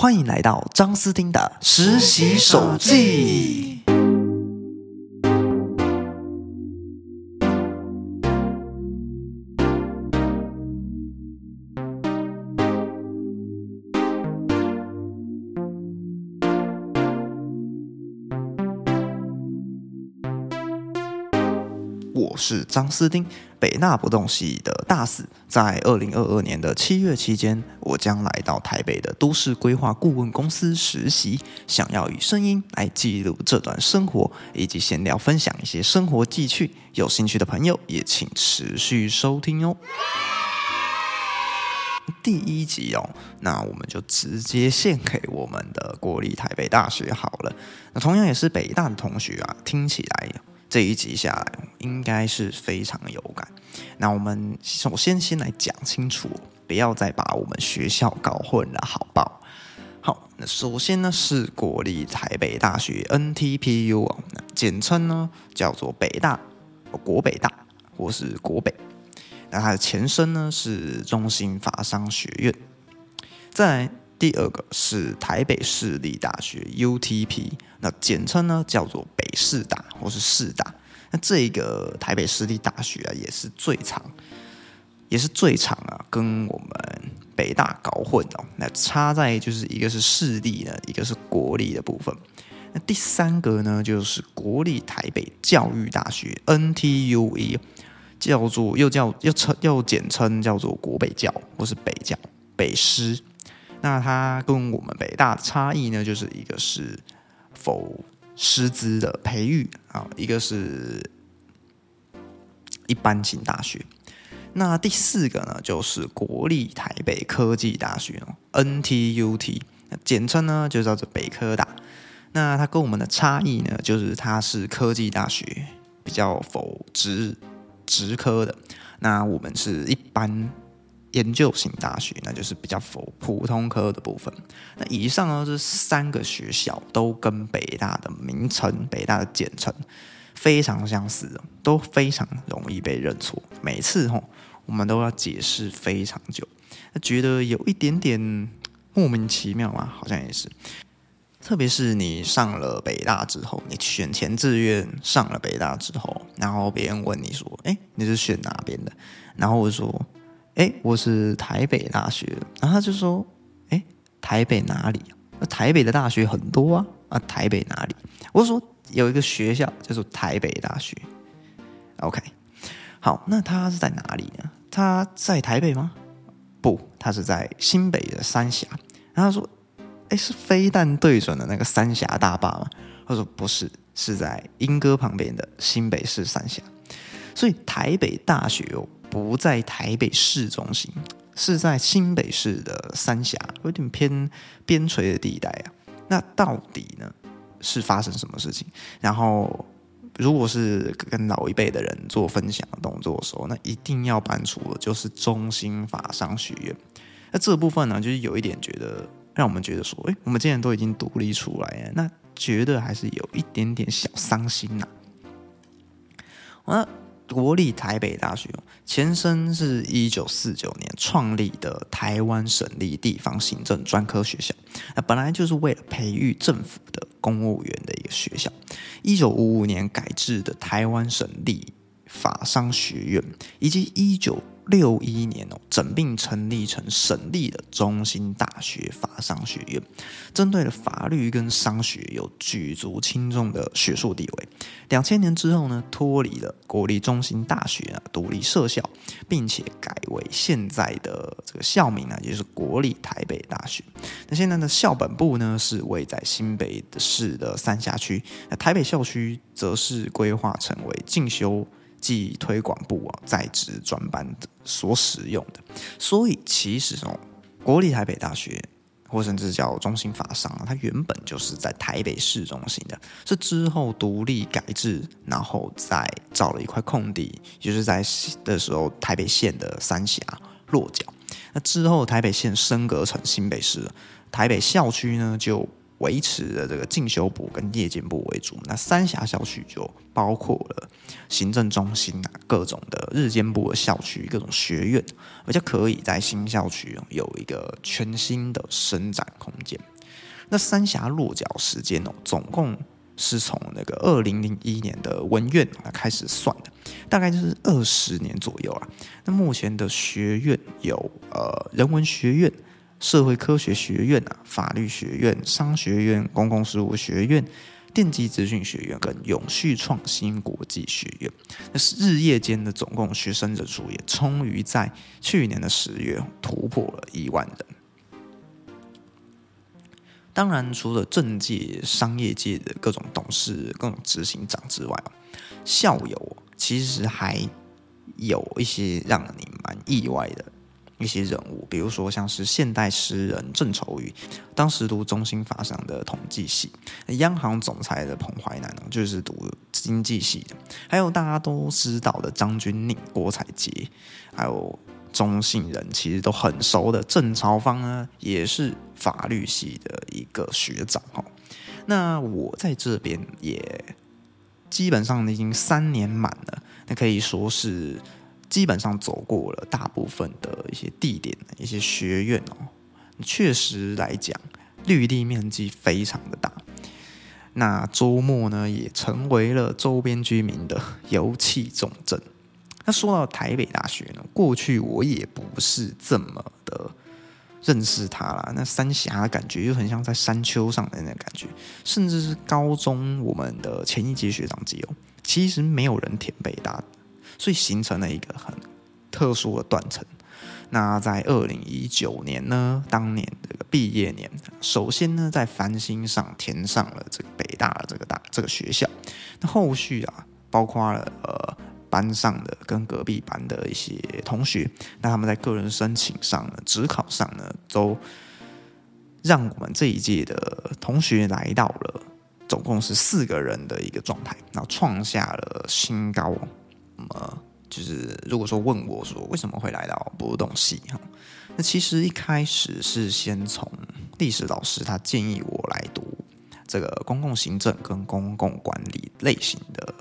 欢迎来到张斯汀的实习手记。我是张斯汀，北大不动系的大四。在二零二二年的七月期间，我将来到台北的都市规划顾问公司实习，想要以声音来记录这段生活，以及闲聊分享一些生活记趣。有兴趣的朋友也请持续收听哦。第一集哦，那我们就直接献给我们的国立台北大学好了。那同样也是北大的同学啊，听起来。这一集下来，应该是非常有感。那我们首先先来讲清楚，不要再把我们学校搞混了，好不好？好，那首先呢是国立台北大学 NTPU，简称呢叫做北大国北大或是国北。那它的前身呢是中兴法商学院。再第二个是台北市立大学 UTP，那简称呢叫做北市大或是市大。那这个台北市立大学啊，也是最长，也是最长啊，跟我们北大搞混哦。那差在就是一个是市立呢，一个是国立的部分。那第三个呢，就是国立台北教育大学 NTUE，叫做又叫又称又简称叫做国北教或是北教北师。那它跟我们北大的差异呢，就是一个是否师资的培育啊，一个是一般型大学。那第四个呢，就是国立台北科技大学哦，NTUT，简称呢就叫做北科大。那它跟我们的差异呢，就是它是科技大学，比较否职职科的。那我们是一般。研究型大学，那就是比较否普通科的部分。那以上呢，这三个学校都跟北大的名称、北大的简称非常相似，都非常容易被认错。每次吼，我们都要解释非常久，觉得有一点点莫名其妙啊，好像也是。特别是你上了北大之后，你选前志愿上了北大之后，然后别人问你说：“哎，你是选哪边的？”然后我说。哎，我是台北大学，然后他就说：“哎，台北哪里？那台北的大学很多啊，啊，台北哪里？”我说：“有一个学校叫做台北大学。”OK，好，那他是在哪里呢？他在台北吗？不，他是在新北的三峡。然后他说：“哎，是飞弹对准的那个三峡大坝吗？”他说：“不是，是在莺歌旁边的新北市三峡。”所以台北大学哦。不在台北市中心，是在新北市的三峡，有点偏边陲的地带啊。那到底呢是发生什么事情？然后，如果是跟老一辈的人做分享的动作的时候，那一定要搬出的就是中兴法商学院。那这部分呢，就是有一点觉得让我们觉得说，哎，我们既然都已经独立出来了，那觉得还是有一点点小伤心呐。那。国立台北大学前身是一九四九年创立的台湾省立地方行政专科学校，那本来就是为了培育政府的公务员的一个学校。一九五五年改制的台湾省立法商学院，以及一九。六一年哦，整并成立成省立的中兴大学法商学院，针对了法律跟商学有举足轻重的学术地位。两千年之后呢，脱离了国立中兴大学啊，独立设校，并且改为现在的这个校名呢，也就是国立台北大学。那现在的校本部呢，是位在新北市的三峡区，那台北校区则是规划成为进修。即推广部啊，在职专班所使用的，所以其实哦，国立台北大学或甚至叫中兴法商啊，它原本就是在台北市中心的，是之后独立改制，然后再找了一块空地，就是在的时候台北县的三峡落脚。那之后台北县升格成新北市，台北校区呢就维持的这个进修部跟夜间部为主。那三峡校区就包括了行政中心啊，各种的日间部的校区，各种学院，而且可以在新校区有一个全新的伸展空间。那三峡落脚时间哦，总共是从那个二零零一年的文院开始算的，大概就是二十年左右啊。那目前的学院有呃人文学院、社会科学学院啊、法律学院、商学院、公共事务学院、电机资讯学院跟永续创新国际学院。那是日夜间的总共学生人数也终于在去年的十月突破了一万人。当然，除了政界、商业界的各种董事、各种执行长之外，校友其实还有一些让你蛮意外的一些人物，比如说像是现代诗人郑愁予，当时读中心法商的统计系；央行总裁的彭淮南就是读经济系的；还有大家都知道的张钧甯、郭采洁，还有。中信人其实都很熟的，郑朝芳呢也是法律系的一个学长哈。那我在这边也基本上已经三年满了，那可以说是基本上走过了大部分的一些地点、一些学院哦。确实来讲，绿地面积非常的大。那周末呢，也成为了周边居民的油气重镇。那说到台北大学呢，过去我也不是这么的认识它啦。那三峡的感觉又很像在山丘上的那感觉，甚至是高中我们的前一届学长级哦，其实没有人填北大，所以形成了一个很特殊的断层。那在二零一九年呢，当年这个毕业年，首先呢在繁星上填上了这个北大的这个大这个学校，那后续啊，包括了呃。班上的跟隔壁班的一些同学，那他们在个人申请上呢，职考上呢，都让我们这一届的同学来到了总共是四个人的一个状态，然后创下了新高。那么就是如果说问我说为什么会来到波动系哈，那其实一开始是先从历史老师他建议我来读这个公共行政跟公共管理类型的。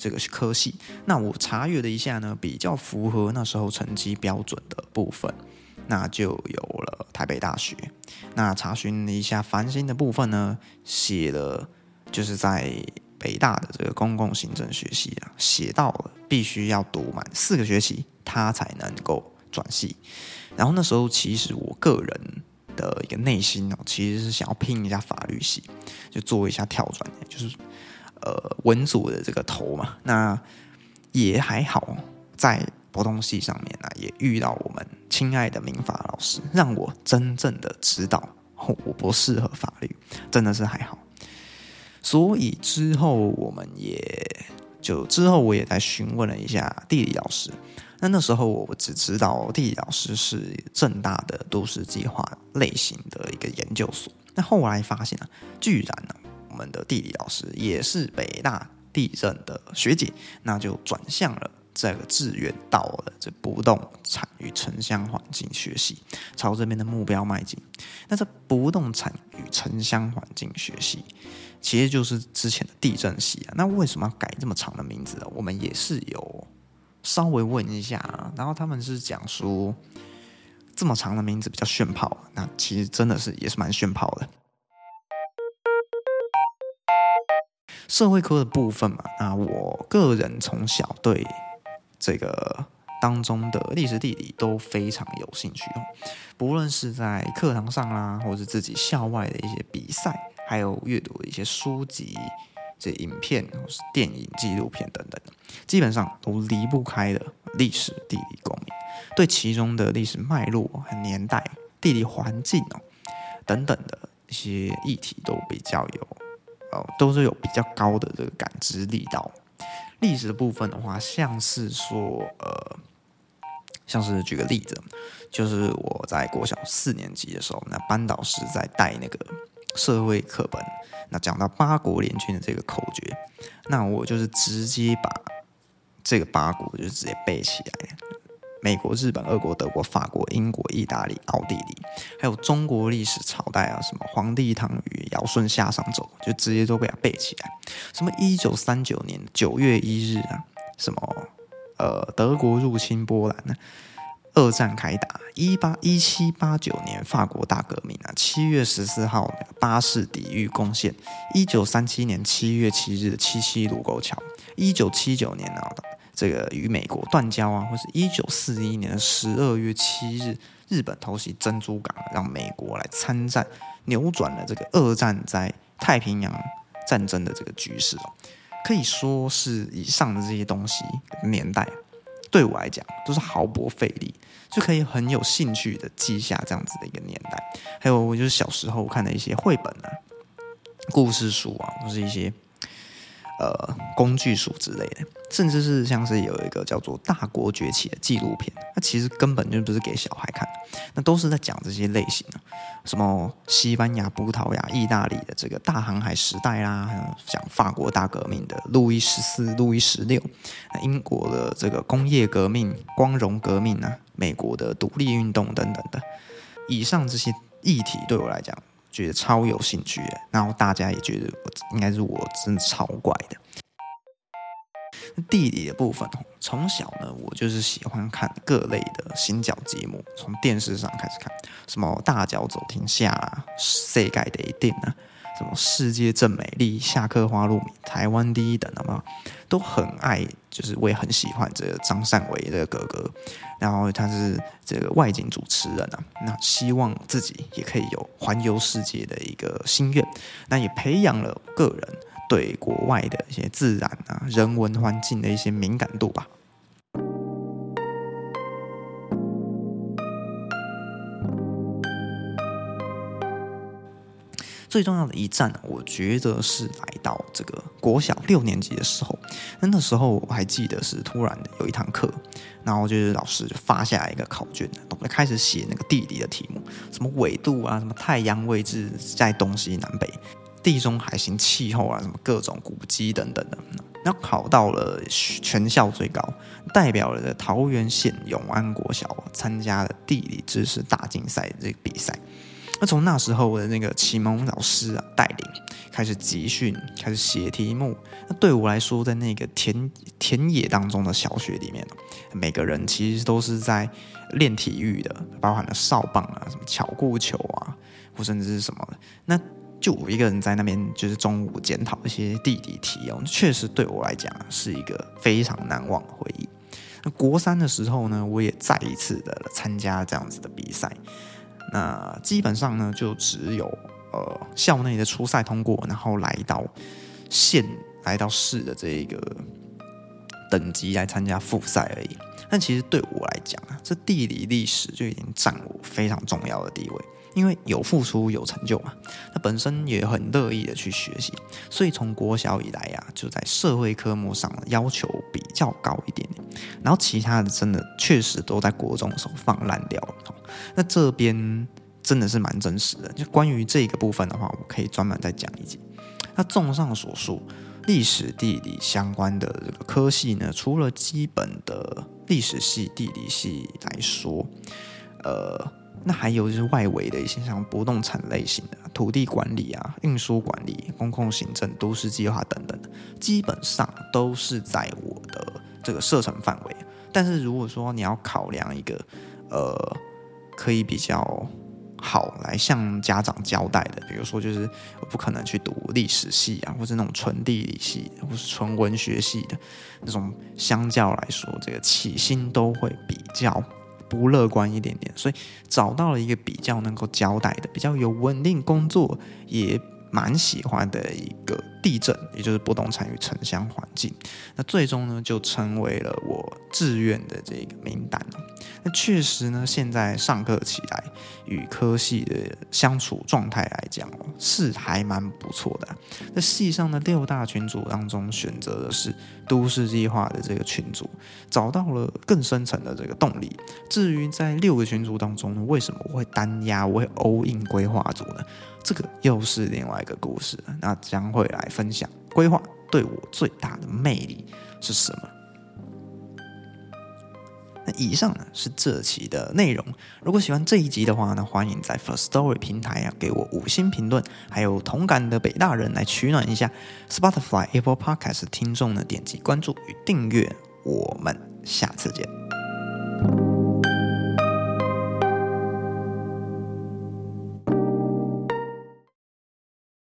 这个科系，那我查阅了一下呢，比较符合那时候成绩标准的部分，那就有了台北大学。那查询了一下繁星的部分呢，写了就是在北大的这个公共行政学系啊，写到了必须要读满四个学期，他才能够转系。然后那时候其实我个人的一个内心哦，其实是想要拼一下法律系，就做一下跳转，就是。呃，文组的这个头嘛，那也还好，在博通系上面呢，也遇到我们亲爱的民法老师，让我真正的知道我不适合法律，真的是还好。所以之后我们也就之后我也在询问了一下地理老师，那那时候我只知道地理老师是正大的都市计划类型的一个研究所，那后来发现啊，居然呢。我们的地理老师也是北大地震的学姐，那就转向了这个志愿到了这不动产与城乡环境学习，朝这边的目标迈进。那这不动产与城乡环境学系，其实就是之前的地震系啊。那为什么要改这么长的名字？我们也是有稍微问一下，然后他们是讲说这么长的名字比较炫炮。那其实真的是也是蛮炫炮的。社会科的部分嘛，那我个人从小对这个当中的历史地理都非常有兴趣哦。不论是在课堂上啦，或是自己校外的一些比赛，还有阅读的一些书籍、这影片或是电影、纪录片等等，基本上都离不开的历史地理公民，对其中的历史脉络和年代、地理环境哦等等的一些议题都比较有。哦，都是有比较高的这个感知力道。历史的部分的话，像是说，呃，像是举个例子，就是我在国小四年级的时候，那班导师在带那个社会课本，那讲到八国联军的这个口诀，那我就是直接把这个八国就直接背起来。美国、日本、俄国、德国、法国、英国、意大利、奥地利，还有中国历史朝代啊，什么黄帝唐虞尧舜夏商周，就直接都给它背起来。什么一九三九年九月一日啊，什么呃德国入侵波兰呢？二战开打，一八一七八九年法国大革命啊，七月十四号巴士底狱攻陷，一九三七年七月七日的七七卢沟桥，一九七九年啊这个与美国断交啊，或是一九四一年十二月七日，日本偷袭珍珠港，让美国来参战，扭转了这个二战在太平洋战争的这个局势哦，可以说是以上的这些东西年代。对我来讲都是毫不费力，就可以很有兴趣的记下这样子的一个年代。还有，我就是小时候看的一些绘本啊、故事书啊，都是一些。呃，工具书之类的，甚至是像是有一个叫做《大国崛起》的纪录片，那其实根本就不是给小孩看，那都是在讲这些类型的，什么西班牙、葡萄牙、意大利的这个大航海时代啦，讲法国大革命的路易十四、路易十六，那英国的这个工业革命、光荣革命啊，美国的独立运动等等的，以上这些议题对我来讲。觉得超有兴趣，然后大家也觉得我应该是我真的超怪的。地理的部分，从小呢，我就是喜欢看各类的新角节目，从电视上开始看，什么大脚走天下啊，世界的一定啊。什么世界正美丽，下课花露米，台湾第一等，好吗？都很爱，就是我也很喜欢这个张善伟这个哥哥，然后他是这个外景主持人啊，那希望自己也可以有环游世界的一个心愿，那也培养了个人对国外的一些自然啊、人文环境的一些敏感度吧。最重要的一站，我觉得是来到这个国小六年级的时候。那那时候我还记得是突然有一堂课，然后就是老师就发下来一个考卷，我们开始写那个地理的题目，什么纬度啊，什么太阳位置在东西南北，地中海型气候啊，什么各种古迹等等的。那考到了全校最高，代表了桃园县永安国小参加了地理知识大竞赛这个比赛。那从那时候，我的那个启蒙老师啊带领，开始集训，开始写题目。那对我来说，在那个田田野当中的小学里面，每个人其实都是在练体育的，包含了哨棒啊、什么巧固球啊，或甚至是什么。那就我一个人在那边，就是中午检讨一些地理题哦，确实对我来讲是一个非常难忘的回忆。那国三的时候呢，我也再一次的参加这样子的比赛。那基本上呢，就只有呃校内的初赛通过，然后来到县、来到市的这一个等级来参加复赛而已。但其实对我来讲啊，这地理历史就已经占我非常重要的地位，因为有付出有成就嘛。那本身也很乐意的去学习，所以从国小以来呀，就在社会科目上要求比较高一点点。然后其他的真的确实都在国中的时候放烂掉了。那这边真的是蛮真实的。就关于这个部分的话，我可以专门再讲一集。那综上所述，历史地理相关的这个科系呢，除了基本的历史系、地理系来说，呃，那还有就是外围的一些像不动产类型的、土地管理啊、运输管理、公共行政、都市计划等等，基本上都是在我的这个射程范围。但是如果说你要考量一个，呃。可以比较好来向家长交代的，比如说就是我不可能去读历史系啊，或者那种纯地理系，或是纯文学系的那种，相较来说，这个起薪都会比较不乐观一点点。所以找到了一个比较能够交代的，比较有稳定工作，也蛮喜欢的一个地震，也就是不动产与城乡环境。那最终呢，就成为了我志愿的这个名单。那确实呢，现在上课起来与科系的相处状态来讲，是还蛮不错的。在系上的六大群组当中，选择的是都市计划的这个群组，找到了更深层的这个动力。至于在六个群组当中呢，为什么我会单压，我会 all in 规划组呢？这个又是另外一个故事了。那将会来分享规划对我最大的魅力是什么。那以上呢是这期的内容。如果喜欢这一集的话呢，欢迎在 First Story 平台啊给我五星评论，还有同感的北大人来取暖一下。Spotify、Apple Podcast 听众呢点击关注与订阅，我们下次见。